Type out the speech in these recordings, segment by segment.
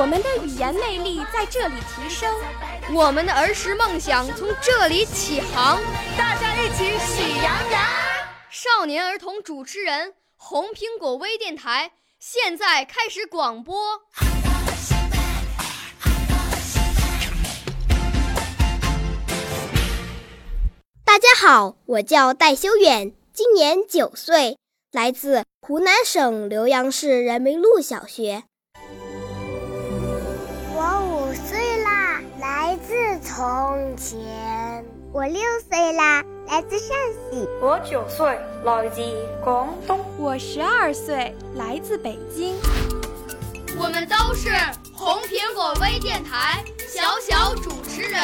我们的语言魅力在这里提升，我们的儿时梦想从这里起航。大家一起喜羊羊。少年儿童主持人，红苹果微电台现在开始广播。大家好，我叫戴修远，今年九岁，来自湖南省浏阳市人民路小学。前。我六岁啦，来自陕西。我九岁，来自广东。我十二岁，来自北京。我们都是红苹果微电台小小主持人。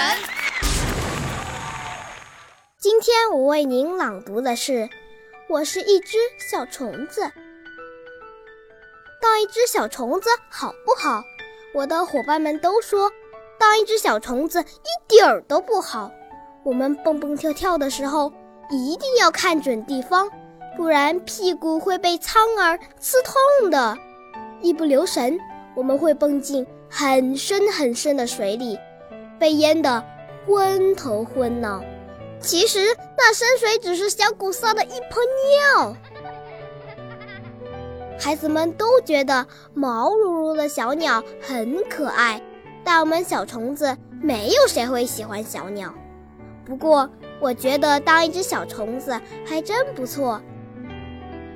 今天我为您朗读的是《我是一只小虫子》。当一只小虫子好不好？我的伙伴们都说，当一只小虫子一点儿都不好。我们蹦蹦跳跳的时候，一定要看准地方，不然屁股会被苍耳刺痛的。一不留神，我们会蹦进很深很深的水里，被淹得昏头昏脑。其实那深水只是小狗撒的一泡尿。孩子们都觉得毛茸茸的小鸟很可爱，但我们小虫子没有谁会喜欢小鸟。不过，我觉得当一只小虫子还真不错。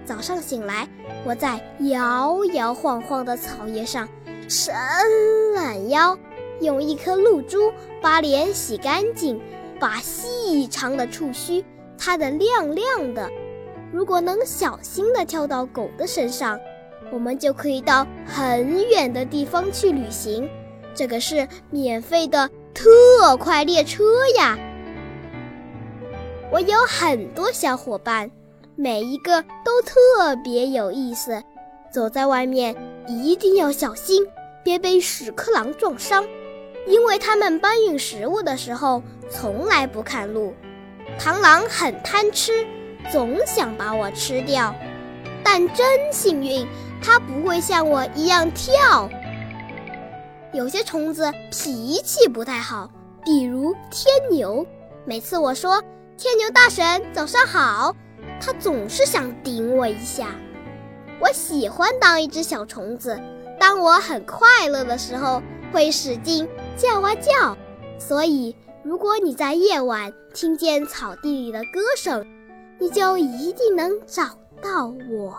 早上醒来，我在摇摇晃晃的草叶上伸懒腰，用一颗露珠把脸洗干净。把细长的触须擦得亮亮的。如果能小心地跳到狗的身上，我们就可以到很远的地方去旅行。这个是免费的特快列车呀！我有很多小伙伴，每一个都特别有意思。走在外面一定要小心，别被屎壳郎撞伤。因为他们搬运食物的时候从来不看路，螳螂很贪吃，总想把我吃掉。但真幸运，它不会像我一样跳。有些虫子脾气不太好，比如天牛。每次我说“天牛大神早上好”，它总是想顶我一下。我喜欢当一只小虫子，当我很快乐的时候，会使劲。叫啊叫，所以如果你在夜晚听见草地里的歌声，你就一定能找到我。